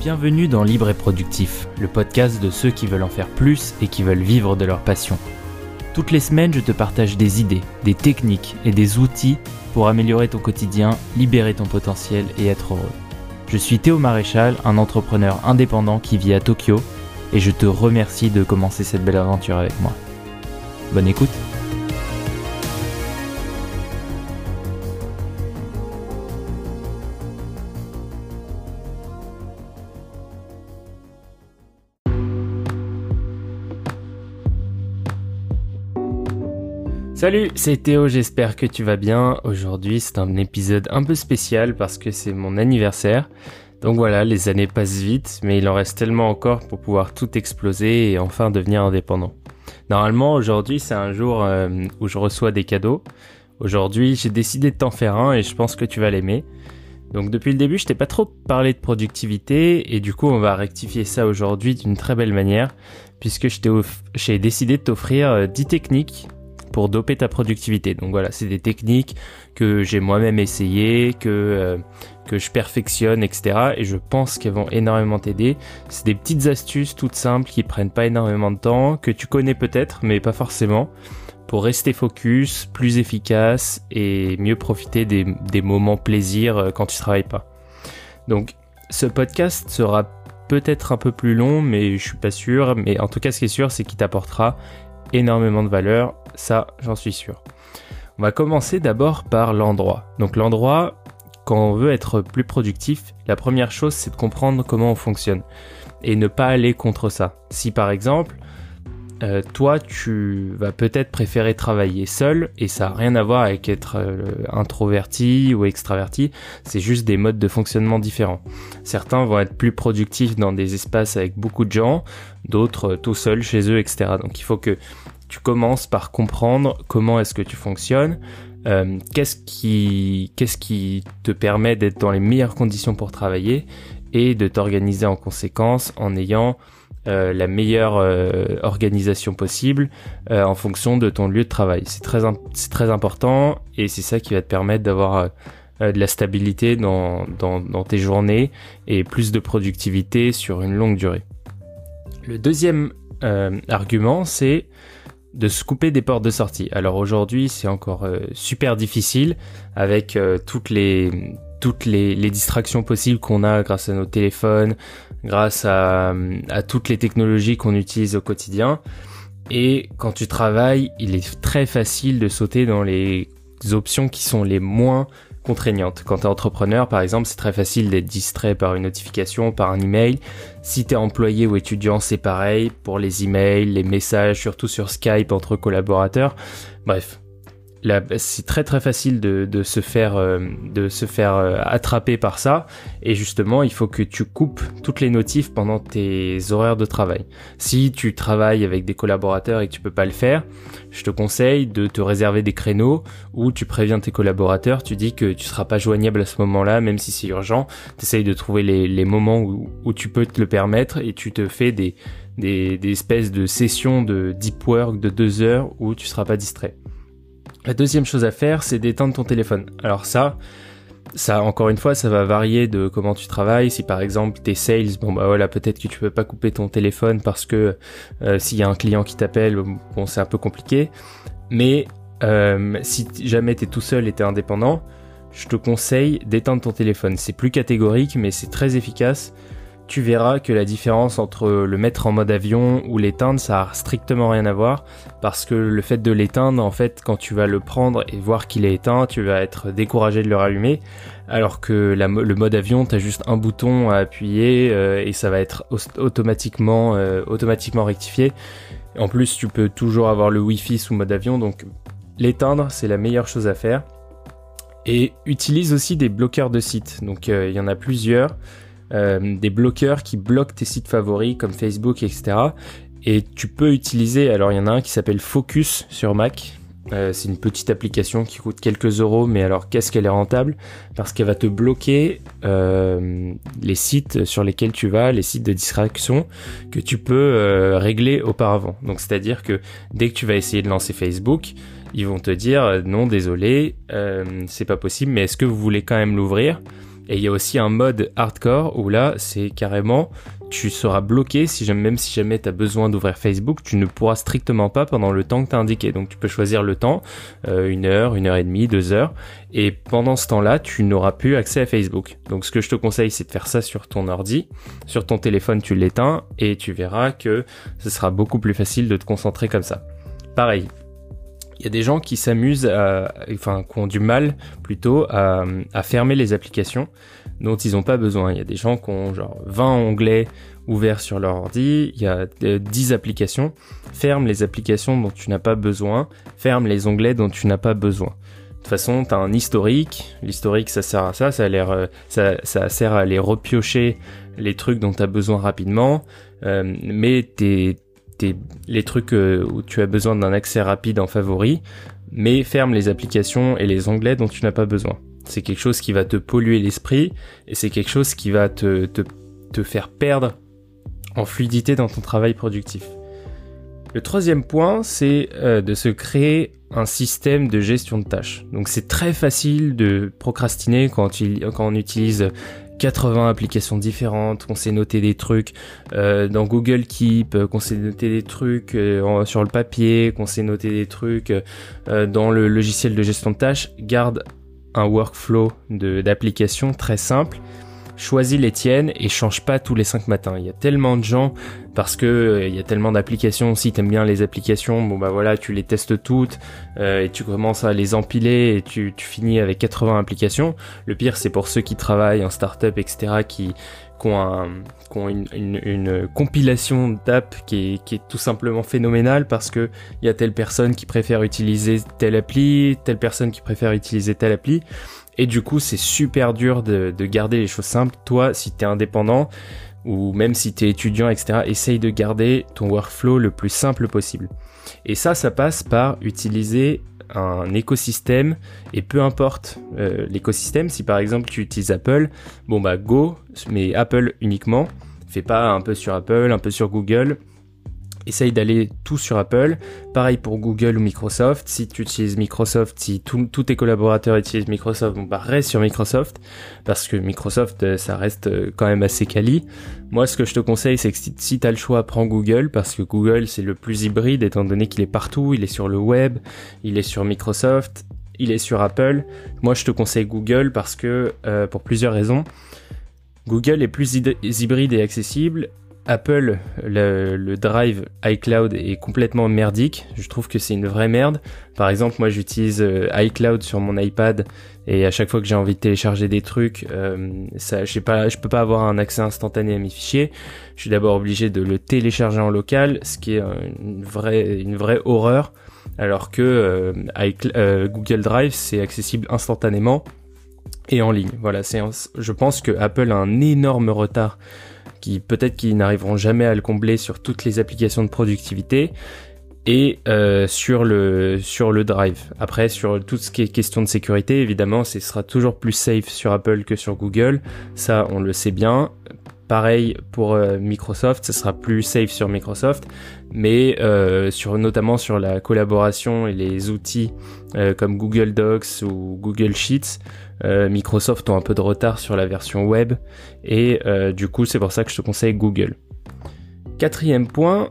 Bienvenue dans Libre et Productif, le podcast de ceux qui veulent en faire plus et qui veulent vivre de leur passion. Toutes les semaines, je te partage des idées, des techniques et des outils pour améliorer ton quotidien, libérer ton potentiel et être heureux. Je suis Théo Maréchal, un entrepreneur indépendant qui vit à Tokyo, et je te remercie de commencer cette belle aventure avec moi. Bonne écoute Salut, c'est Théo, j'espère que tu vas bien. Aujourd'hui, c'est un épisode un peu spécial parce que c'est mon anniversaire. Donc voilà, les années passent vite, mais il en reste tellement encore pour pouvoir tout exploser et enfin devenir indépendant. Normalement, aujourd'hui, c'est un jour euh, où je reçois des cadeaux. Aujourd'hui, j'ai décidé de t'en faire un et je pense que tu vas l'aimer. Donc depuis le début, je t'ai pas trop parlé de productivité et du coup, on va rectifier ça aujourd'hui d'une très belle manière puisque j'ai décidé de t'offrir 10 euh, techniques pour doper ta productivité. Donc voilà, c'est des techniques que j'ai moi-même essayé, que euh, que je perfectionne, etc. Et je pense qu'elles vont énormément t'aider. C'est des petites astuces toutes simples qui prennent pas énormément de temps, que tu connais peut-être, mais pas forcément, pour rester focus, plus efficace et mieux profiter des, des moments plaisir euh, quand tu travailles pas. Donc ce podcast sera peut-être un peu plus long, mais je suis pas sûr. Mais en tout cas, ce qui est sûr, c'est qu'il t'apportera énormément de valeur, ça j'en suis sûr. On va commencer d'abord par l'endroit. Donc l'endroit, quand on veut être plus productif, la première chose c'est de comprendre comment on fonctionne et ne pas aller contre ça. Si par exemple, euh, toi, tu vas peut-être préférer travailler seul et ça n'a rien à voir avec être euh, introverti ou extraverti, c'est juste des modes de fonctionnement différents. Certains vont être plus productifs dans des espaces avec beaucoup de gens, d'autres euh, tout seuls chez eux, etc. Donc il faut que tu commences par comprendre comment est-ce que tu fonctionnes, qu'est-ce qui, qu'est-ce qui te permet d'être dans les meilleures conditions pour travailler et de t'organiser en conséquence en ayant euh, la meilleure euh, organisation possible euh, en fonction de ton lieu de travail. C'est très, important et c'est ça qui va te permettre d'avoir de la stabilité dans, dans, dans, tes journées et plus de productivité sur une longue durée. Le deuxième argument, c'est de se couper des portes de sortie. Alors aujourd'hui, c'est encore super difficile avec toutes les toutes les, distractions possibles qu'on a grâce à nos téléphones, grâce à toutes les technologies qu'on utilise au quotidien. Et quand tu travailles, il est très facile de sauter dans les options qui sont les moins contraignantes. Quand tu es entrepreneur, par exemple, c'est très facile d'être distrait par une notification, par un email. Si tu es employé ou étudiant, c'est pareil pour les emails, les messages, surtout sur Skype entre collaborateurs. Bref, c'est très très facile de, se faire euh, de se faire euh, attraper par ça et justement il faut que tu coupes toutes les notifs pendant tes horaires de travail. Si tu travailles avec des collaborateurs et que tu peux pas le faire, je te conseille de te réserver des créneaux où tu préviens tes collaborateurs, tu dis que tu seras pas joignable à ce moment-là même si c'est urgent, tu essayes de trouver les, moments où, où, tu peux te le permettre et tu te fais des, des, des espèces de sessions de deep work de deux heures où tu seras pas distrait. La deuxième chose à faire, c'est d'éteindre ton téléphone. Alors ça, ça encore une fois, ça va varier de comment tu travailles. Si par exemple t'es sales, bon bah voilà, peut-être que tu peux pas couper ton téléphone parce que euh, s'il y a un client qui t'appelle, bon c'est un peu compliqué. Mais euh, si jamais t'es tout seul et t'es indépendant, je te conseille d'éteindre ton téléphone. C'est plus catégorique, mais c'est très efficace tu verras que la différence entre le mettre en mode avion ou l'éteindre, ça a strictement rien à voir parce que le fait de l'éteindre, en fait, quand tu vas le prendre et voir qu'il est éteint, tu vas être découragé de le rallumer, alors que le mode avion, tu as juste un bouton à appuyer euh, et ça va être automatiquement, euh, automatiquement rectifié. En plus, tu peux toujours avoir le Wi-Fi sous mode avion, donc l'éteindre, c'est la meilleure chose à faire. Et utilise aussi des bloqueurs de sites. Donc euh, il y en a plusieurs. Euh, des bloqueurs qui bloquent tes sites favoris comme Facebook, etc. Et tu peux utiliser, alors il y en a un qui s'appelle Focus sur Mac. Euh, c'est une petite application qui coûte quelques euros, mais alors qu'est-ce qu'elle est rentable? Parce qu'elle va te bloquer euh, les sites sur lesquels tu vas, les sites de distraction que tu peux régler auparavant. Donc c'est-à-dire que dès que tu vas essayer de lancer Facebook, ils vont te dire non désolé, c'est pas possible, mais est-ce que vous voulez quand même l'ouvrir? Et il y a aussi un mode hardcore où là, c'est carrément, tu seras bloqué si jamais, même si jamais tu as besoin d'ouvrir Facebook, tu ne pourras strictement pas pendant le temps que tu as indiqué. Donc tu peux choisir le temps, euh, une heure, une heure et demie, deux heures. Et pendant ce temps-là, tu n'auras plus accès à Facebook. Donc ce que je te conseille, c'est de faire ça sur ton ordi. Sur ton téléphone, tu l'éteins et tu verras que ce sera beaucoup plus facile de te concentrer comme ça. Pareil, il y a des gens qui s'amusent, à, enfin, qui ont du mal plutôt à, fermer les applications dont ils n'ont pas besoin. Il y a des gens qui ont genre 20 onglets ouverts sur leur ordi, il y a 10 applications. Ferme les applications dont tu n'as pas besoin, ferme les onglets dont tu n'as pas besoin. De toute façon, tu as un historique. L'historique, ça sert à ça. Euh, ça, ça sert à aller repiocher les trucs dont tu as besoin rapidement. Euh, mais tes, les trucs euh, où tu as besoin d'un accès rapide en favori, mais ferme les applications et les onglets dont tu n'as pas besoin. C'est quelque chose qui va te polluer l'esprit et c'est quelque chose qui va te, te, faire perdre en fluidité dans ton travail productif. Le troisième point, c'est euh, de se créer un système de gestion de tâches. Donc c'est très facile de procrastiner quand on utilise 80 applications différentes, qu'on s'est noté des trucs euh, dans Google Keep, euh, qu'on s'est noté des trucs euh, sur le papier, qu'on s'est noté des trucs dans le logiciel de gestion de tâches, garde un workflow d'application très simple choisis les tiennes et change pas tous les 5 matins. Il y a tellement de gens parce que euh, il y a tellement d'applications. Si t'aimes bien les applications, bon bah voilà, tu les testes toutes euh, et tu commences à les empiler et tu, finis avec 80 applications. Le pire, c'est pour ceux qui travaillent en startup, etc., qui, qui ont, une, compilation d'apps qui qui est tout simplement phénoménale parce que il y a telle personne qui préfère utiliser telle appli, telle personne qui préfère utiliser telle appli. Et du coup, c'est super dur de, garder les choses simples. Toi, si tu es indépendant, ou même si tu es étudiant, etc., essaye de garder ton workflow le plus simple possible. Et ça, ça passe par utiliser un écosystème et peu importe euh, l'écosystème, si par exemple tu utilises Apple, bon bah Go, mais Apple uniquement, fais pas un peu sur Apple, un peu sur Google, essaye d'aller tout sur Apple. Pareil pour Google ou Microsoft. Si tu utilises Microsoft, si tous tes collaborateurs utilisent Microsoft, bon bah reste sur Microsoft parce que Microsoft euh, ça reste euh, quand même assez quali. Moi ce que je te conseille c'est que si, tu as le choix, prends Google parce que Google c'est le plus hybride étant donné qu'il est partout, il est sur le web, il est sur Microsoft, il est sur Apple. Moi je te conseille Google parce que euh, pour plusieurs raisons. Google est plus hybride et accessible Apple, le, drive iCloud est complètement merdique. Je trouve que c'est une vraie merde. Par exemple, moi j'utilise euh, iCloud sur mon iPad et à chaque fois que j'ai envie de télécharger des trucs, euh, je je peux pas avoir un accès instantané à mes fichiers. Je suis d'abord obligé de le télécharger en local, ce qui est une vraie, une vraie horreur. Alors que euh, Google Drive c'est accessible instantanément et en ligne. Voilà, c'est, je pense que Apple a un énorme retard qui peut-être qu'ils n'arriveront jamais à le combler sur toutes les applications de productivité et euh, sur le sur le drive. Après sur tout ce qui est question de sécurité, évidemment, ce sera toujours plus safe sur Apple que sur Google. Ça, on le sait bien. Pareil pour euh, Microsoft, ce sera plus safe sur Microsoft, mais euh, sur notamment sur la collaboration et les outils comme Google Docs ou Google Sheets, euh, Microsoft ont un peu de retard sur la version web et euh, du coup c'est pour ça que je te conseille Google. Quatrième point,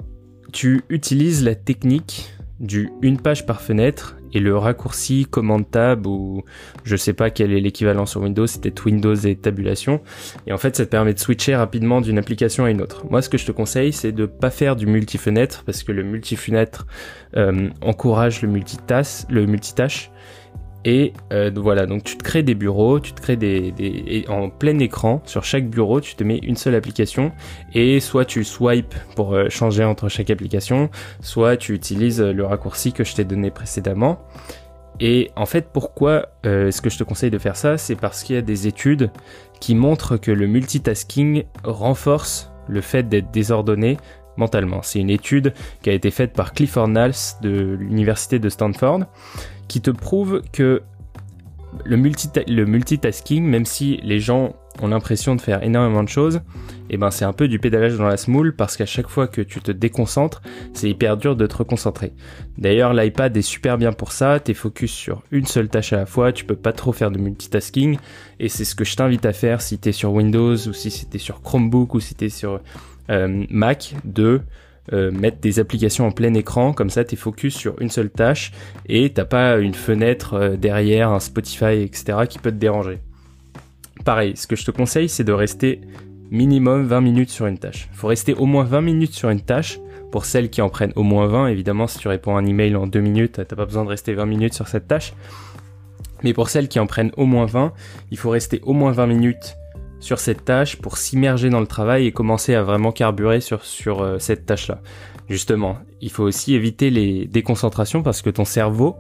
tu utilises la technique du une page par fenêtre et le raccourci commande tab ou je sais pas quel est l'équivalent sur Windows, c'était Windows et tabulation. Et en fait, ça te permet de switcher rapidement d'une application à une autre. Moi, ce que je te conseille, c'est de pas faire du multi-fenêtre parce que le multi-fenêtre euh, encourage le multitâche, le multitâche et euh, voilà, donc tu te crées des bureaux, tu te crées des, en plein écran sur chaque bureau, tu te mets une seule application et soit tu swipes pour euh, changer entre chaque application, soit tu utilises le raccourci que je t'ai donné précédemment. Et en fait, pourquoi euh, est-ce que je te conseille de faire ça? C'est parce qu'il y a des études qui montrent que le multitasking renforce le fait d'être désordonné mentalement. C'est une étude qui a été faite par Clifford Nals de l'université de Stanford qui te prouve que le, multitasking, même si les gens ont l'impression de faire énormément de choses, et eh ben c'est un peu du pédalage dans la smoule parce qu'à chaque fois que tu te déconcentres, c'est hyper dur de te reconcentrer. D'ailleurs, l'iPad est super bien pour ça, t'es focus sur une seule tâche à la fois, tu peux pas trop faire de multitasking, et c'est ce que je t'invite à faire si t'es sur Windows ou si t'es sur Chromebook ou si t'es sur Mac, de euh, mettre des applications en plein écran, comme ça t'es focus sur une seule tâche et t'as pas une fenêtre euh, derrière, un Spotify, etc. qui peut te déranger. Pareil, ce que je te conseille, c'est de rester minimum 20 minutes sur une tâche. Il faut rester au moins 20 minutes sur une tâche. Pour celles qui en prennent au moins 20, évidemment, si tu réponds à un email en 2 minutes, t'as pas besoin de rester 20 minutes sur cette tâche. Mais pour celles qui en prennent au moins 20, il faut rester au moins 20 minutes sur cette tâche pour s'immerger dans le travail et commencer à vraiment carburer sur, euh, cette tâche-là. Justement, il faut aussi éviter les déconcentrations parce que ton cerveau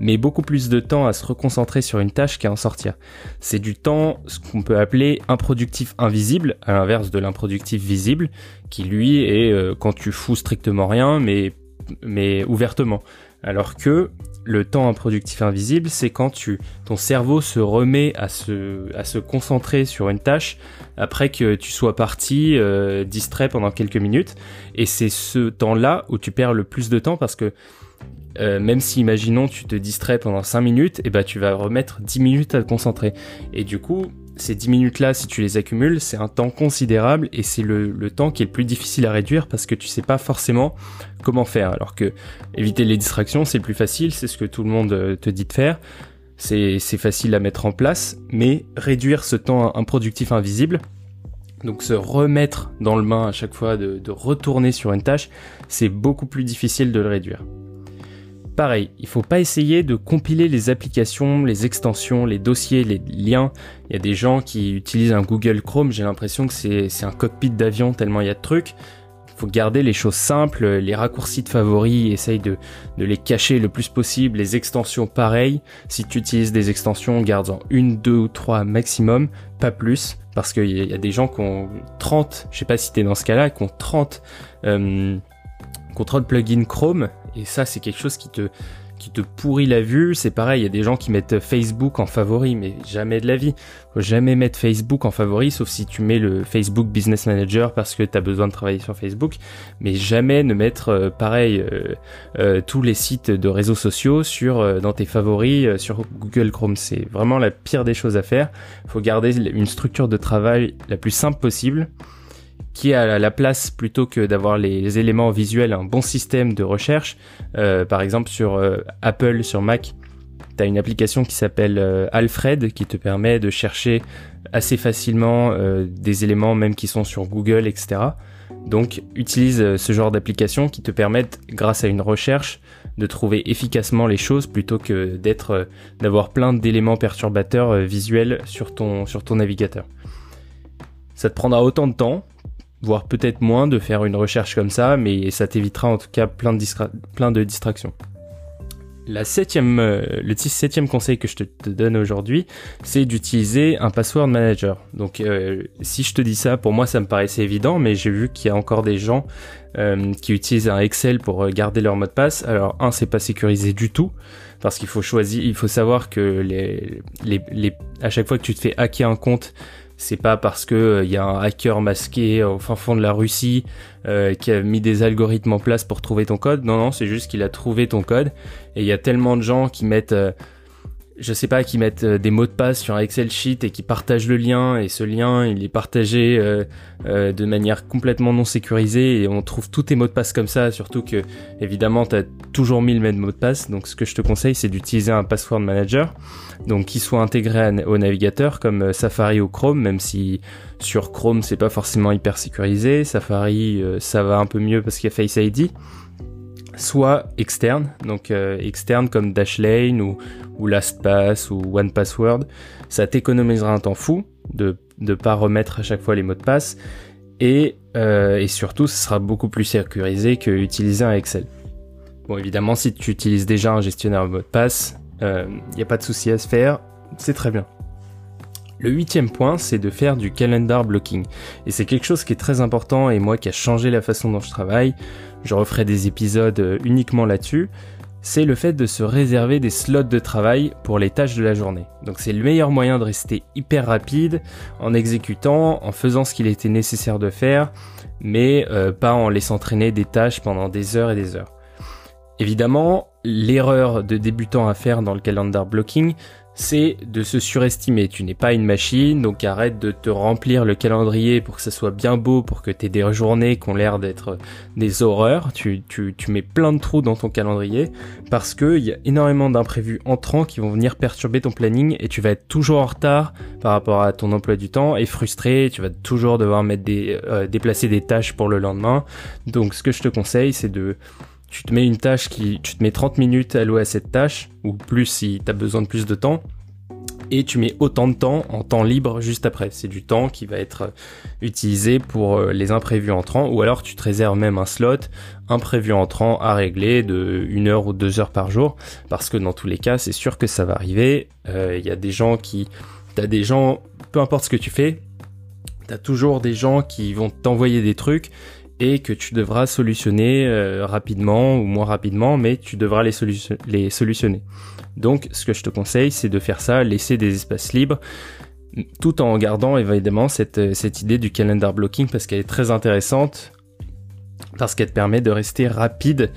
met beaucoup plus de temps à se reconcentrer sur une tâche qu'à en sortir. C'est du temps, ce qu'on peut appeler improductif invisible, à l'inverse de l'improductif visible, qui lui est euh, quand tu fous strictement rien, mais ouvertement. Alors que le temps improductif invisible, c'est quand tu, ton cerveau se remet à se, à se concentrer sur une tâche après que tu sois parti euh, distrait pendant quelques minutes. Et c'est ce temps-là où tu perds le plus de temps parce que euh, même si imaginons tu te distrais pendant 5 minutes, et eh ben tu vas remettre 10 minutes à te concentrer. Et du coup, ces 10 minutes-là, si tu les accumules, c'est un temps considérable et c'est le, temps qui est le plus difficile à réduire parce que tu sais pas forcément comment faire. Alors que éviter les distractions, c'est le plus facile, c'est ce que tout le monde euh, te dit de faire. C'est facile à mettre en place, mais réduire ce temps improductif invisible, donc se remettre dans le bain à chaque fois, de retourner sur une tâche, c'est beaucoup plus difficile de le réduire. Pareil, il faut pas essayer de compiler les applications, les extensions, les dossiers, les liens. Il y a des gens qui utilisent un Google Chrome, j'ai l'impression que c'est un cockpit d'avion tellement il y a de trucs. Il faut garder les choses simples, les raccourcis de favoris, essaye de, de les cacher le plus possible, les extensions pareil. Si tu utilises des extensions, garde-en une, deux ou trois maximum, pas plus, parce qu'il y, a des gens qui ont 30, je sais pas si t'es dans ce cas-là, qui ont 30 euh, contrôle Chrome et ça c'est quelque chose qui te qui te pourrit la vue, c'est pareil, il y a des gens qui mettent Facebook en favori, mais jamais de la vie. Faut jamais mettre Facebook en favori, sauf si tu mets le Facebook Business Manager parce que tu as besoin de travailler sur Facebook, mais jamais ne mettre euh, pareil euh, euh, tous les sites de réseaux sociaux sur dans tes favoris sur Google Chrome. C'est vraiment la pire des choses à faire. Faut garder une structure de travail la plus simple possible qui a la place plutôt que d'avoir les éléments visuels, un bon système de recherche. Euh, par exemple sur euh, Apple, sur Mac, tu as une application qui s'appelle euh, Alfred qui te permet de chercher assez facilement des éléments même qui sont sur Google, etc. Donc utilise ce genre d'application qui te permettent, grâce à une recherche, de trouver efficacement les choses plutôt que d'être d'avoir plein d'éléments perturbateurs visuels sur ton navigateur. Ça te prendra autant de temps, voire peut-être moins de faire une recherche comme ça, mais ça t'évitera en tout cas plein de, plein distractions. La septième, euh, le septième conseil que je te, donne aujourd'hui, c'est d'utiliser un password manager. Donc, euh, si je te dis ça, pour moi, ça me paraissait évident, mais j'ai vu qu'il y a encore des gens euh, qui utilisent un Excel pour garder leur mot de passe. Alors, un, c'est pas sécurisé du tout, parce qu'il faut choisir, il faut savoir que les, les, les, à chaque fois que tu te fais hacker un compte, c'est pas parce que il euh, y a un hacker masqué au fin fond de la Russie euh, qui a mis des algorithmes en place pour trouver ton code. Non, non, c'est juste qu'il a trouvé ton code. Et il y a tellement de gens qui mettent euh, je sais pas, qui mettent euh, des mots de passe sur un Excel sheet et qui partagent le lien et ce lien il est partagé euh, euh, de manière complètement non sécurisée et on trouve tous tes mots de passe comme ça, surtout que évidemment tu as toujours mis le même mot de passe. Donc ce que je te conseille c'est d'utiliser un password manager, donc qui soit intégré au navigateur comme Safari ou Chrome, même si sur Chrome c'est pas forcément hyper sécurisé. Safari ça va un peu mieux parce qu'il y a Face ID soit externe, donc euh, externe comme Dashlane ou, LastPass ou OnePassword. Ça t'économisera un temps fou de ne pas remettre à chaque fois les mots de passe et, euh, et surtout ce sera beaucoup plus sécurisé que utiliser un Excel. Bon évidemment si tu utilises déjà un gestionnaire de mots de passe, il euh, n'y a pas de souci à se faire, c'est très bien. Le huitième point, c'est de faire du calendar blocking. Et c'est quelque chose qui est très important et moi qui a changé la façon dont je travaille. Je referai des épisodes euh, uniquement là-dessus. c'est le fait de se réserver des slots de travail pour les tâches de la journée. Donc c'est le meilleur moyen de rester hyper rapide en exécutant, en faisant ce qu'il était nécessaire de faire, mais euh, pas en laissant traîner des tâches pendant des heures et des heures. Évidemment, l'erreur de débutant à faire dans le calendar blocking, c'est de se surestimer. Tu n'es pas une machine, donc arrête de te remplir le calendrier pour que ça soit bien beau, pour que tu aies des journées qui ont l'air d'être des horreurs. Tu, mets plein de trous dans ton calendrier parce qu'il y a énormément d'imprévus entrants qui vont venir perturber ton planning et tu vas être toujours en retard par rapport à ton emploi du temps et frustré. Tu vas toujours devoir mettre des, euh, déplacer des tâches pour le lendemain. Donc ce que je te conseille, c'est de tu te mets une tâche qui, tu te mets 30 minutes à louer à cette tâche, ou plus si tu as besoin de plus de temps, et tu mets autant de temps en temps libre juste après. C'est du temps qui va être utilisé pour euh, les imprévus entrants, ou alors tu te réserves même un slot imprévu entrant à régler de une heure ou deux heures par jour, parce que dans tous les cas, c'est sûr que ça va arriver. Euh, il y a des gens qui, t'as des gens, peu importe ce que tu fais, t'as toujours des gens qui vont t'envoyer des trucs et que tu devras solutionner euh, rapidement ou moins rapidement, mais tu devras les, solutionner. Donc ce que je te conseille, c'est de faire ça, laisser des espaces libres, tout en gardant évidemment cette, euh, idée du calendar blocking parce qu'elle est très intéressante, parce qu'elle te permet de rester rapide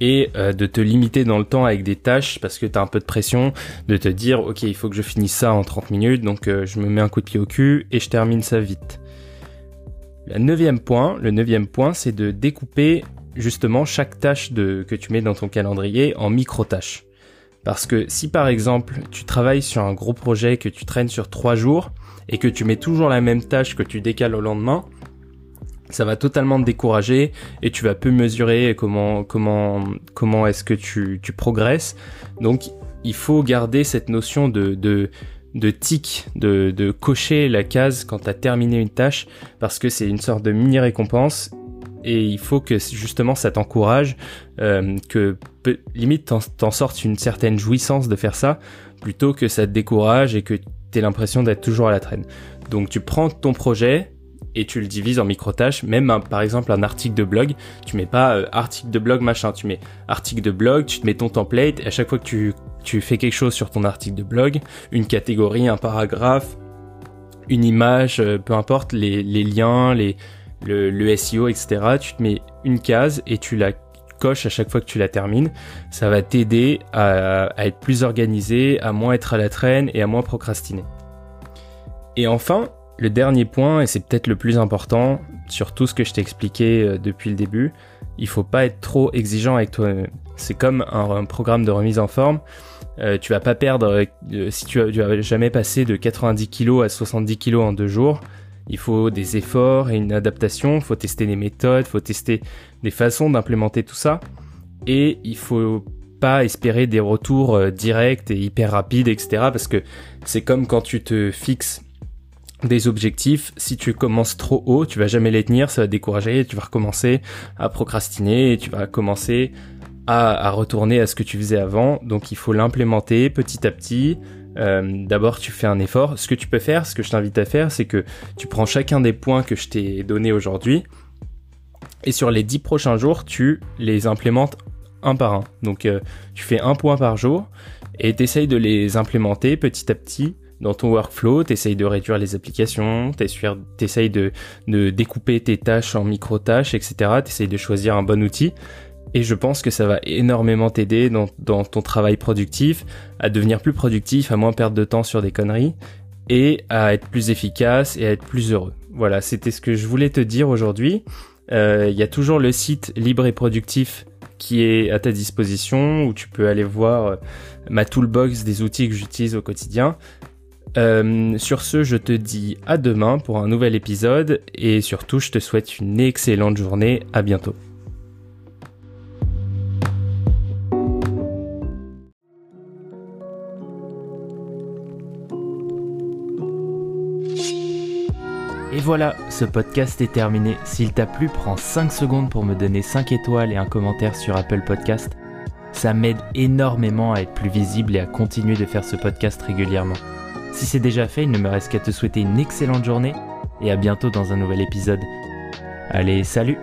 et euh, de te limiter dans le temps avec des tâches parce que tu as un peu de pression, de te dire ok il faut que je finisse ça en 30 minutes, donc je me mets un coup de pied au cul et je termine ça vite. Le neuvième point, point, c'est de découper justement chaque tâche que tu mets dans ton calendrier en micro-tâches. Parce que si par exemple tu travailles sur un gros projet que tu traînes sur trois jours et que tu mets toujours la même tâche que tu décales au lendemain, ça va totalement te décourager et tu vas peu mesurer comment comment comment est-ce que tu, tu progresses. Donc il faut garder cette notion de de tic, de, de cocher la case quand tu as terminé une tâche, parce que c'est une sorte de mini récompense et il faut que justement ça t'encourage, euh, que limite t'en sortes une certaine jouissance de faire ça, plutôt que ça te décourage et que tu l'impression d'être toujours à la traîne. Donc tu prends ton projet et tu le divises en micro-tâches, même par exemple un article de blog, tu mets pas euh, article de blog machin, tu mets article de blog, tu te mets ton template et à chaque fois que tu fais quelque chose sur ton article de blog, une catégorie, un paragraphe, une image, euh, peu importe, les, liens, les, le, SEO, etc. Tu te mets une case et tu la coches à chaque fois que tu la termines. Ça va t'aider à, à être plus organisé, à moins être à la traîne et à moins procrastiner. Et enfin, le dernier point, et c'est peut-être le plus important, sur tout ce que je t'ai expliqué euh, depuis le début, il faut pas être trop exigeant avec toi-même. C'est comme un, programme de remise en forme. Euh, tu vas pas perdre euh, si tu as, jamais passé de 90 kg à 70 kg en deux jours. Il faut des efforts et une adaptation. Il faut tester des méthodes, il faut tester des façons d'implémenter tout ça. Et il faut pas espérer des retours directs et hyper rapides, etc. Parce que c'est comme quand tu te fixes des objectifs, si tu commences trop haut, tu vas jamais les tenir, ça va décourager, tu vas recommencer à procrastiner tu vas commencer à, retourner à ce que tu faisais avant. Donc il faut l'implémenter petit à petit. Euh, D'abord tu fais un effort. Ce que tu peux faire, ce que je t'invite à faire, c'est que tu prends chacun des points que je t'ai donnés aujourd'hui et sur les dix prochains jours, tu les implémentes un par un. Donc euh, tu fais un point par jour et tu essayes de les implémenter petit à petit dans ton workflow, t'essayes de réduire les applications, t'essayes de, de découper tes tâches en micro-tâches, etc. T'essayes de choisir un bon outil. Et je pense que ça va énormément t'aider dans, dans ton travail productif, à devenir plus productif, à moins perdre de temps sur des conneries, et à être plus efficace et à être plus heureux. Voilà, c'était ce que je voulais te dire aujourd'hui. Euh, il y a toujours le site libre et productif qui est à ta disposition, où tu peux aller voir ma toolbox des outils que j'utilise au quotidien. Euh, sur ce, je te dis à demain pour un nouvel épisode et surtout, je te souhaite une excellente journée. À bientôt. Et voilà, ce podcast est terminé. S'il t'a plu, prends 5 secondes pour me donner 5 étoiles et un commentaire sur Apple Podcast. Ça m'aide énormément à être plus visible et à continuer de faire ce podcast régulièrement. Si c'est déjà fait, il ne me reste qu'à te souhaiter une excellente journée et à bientôt dans un nouvel épisode. Allez, salut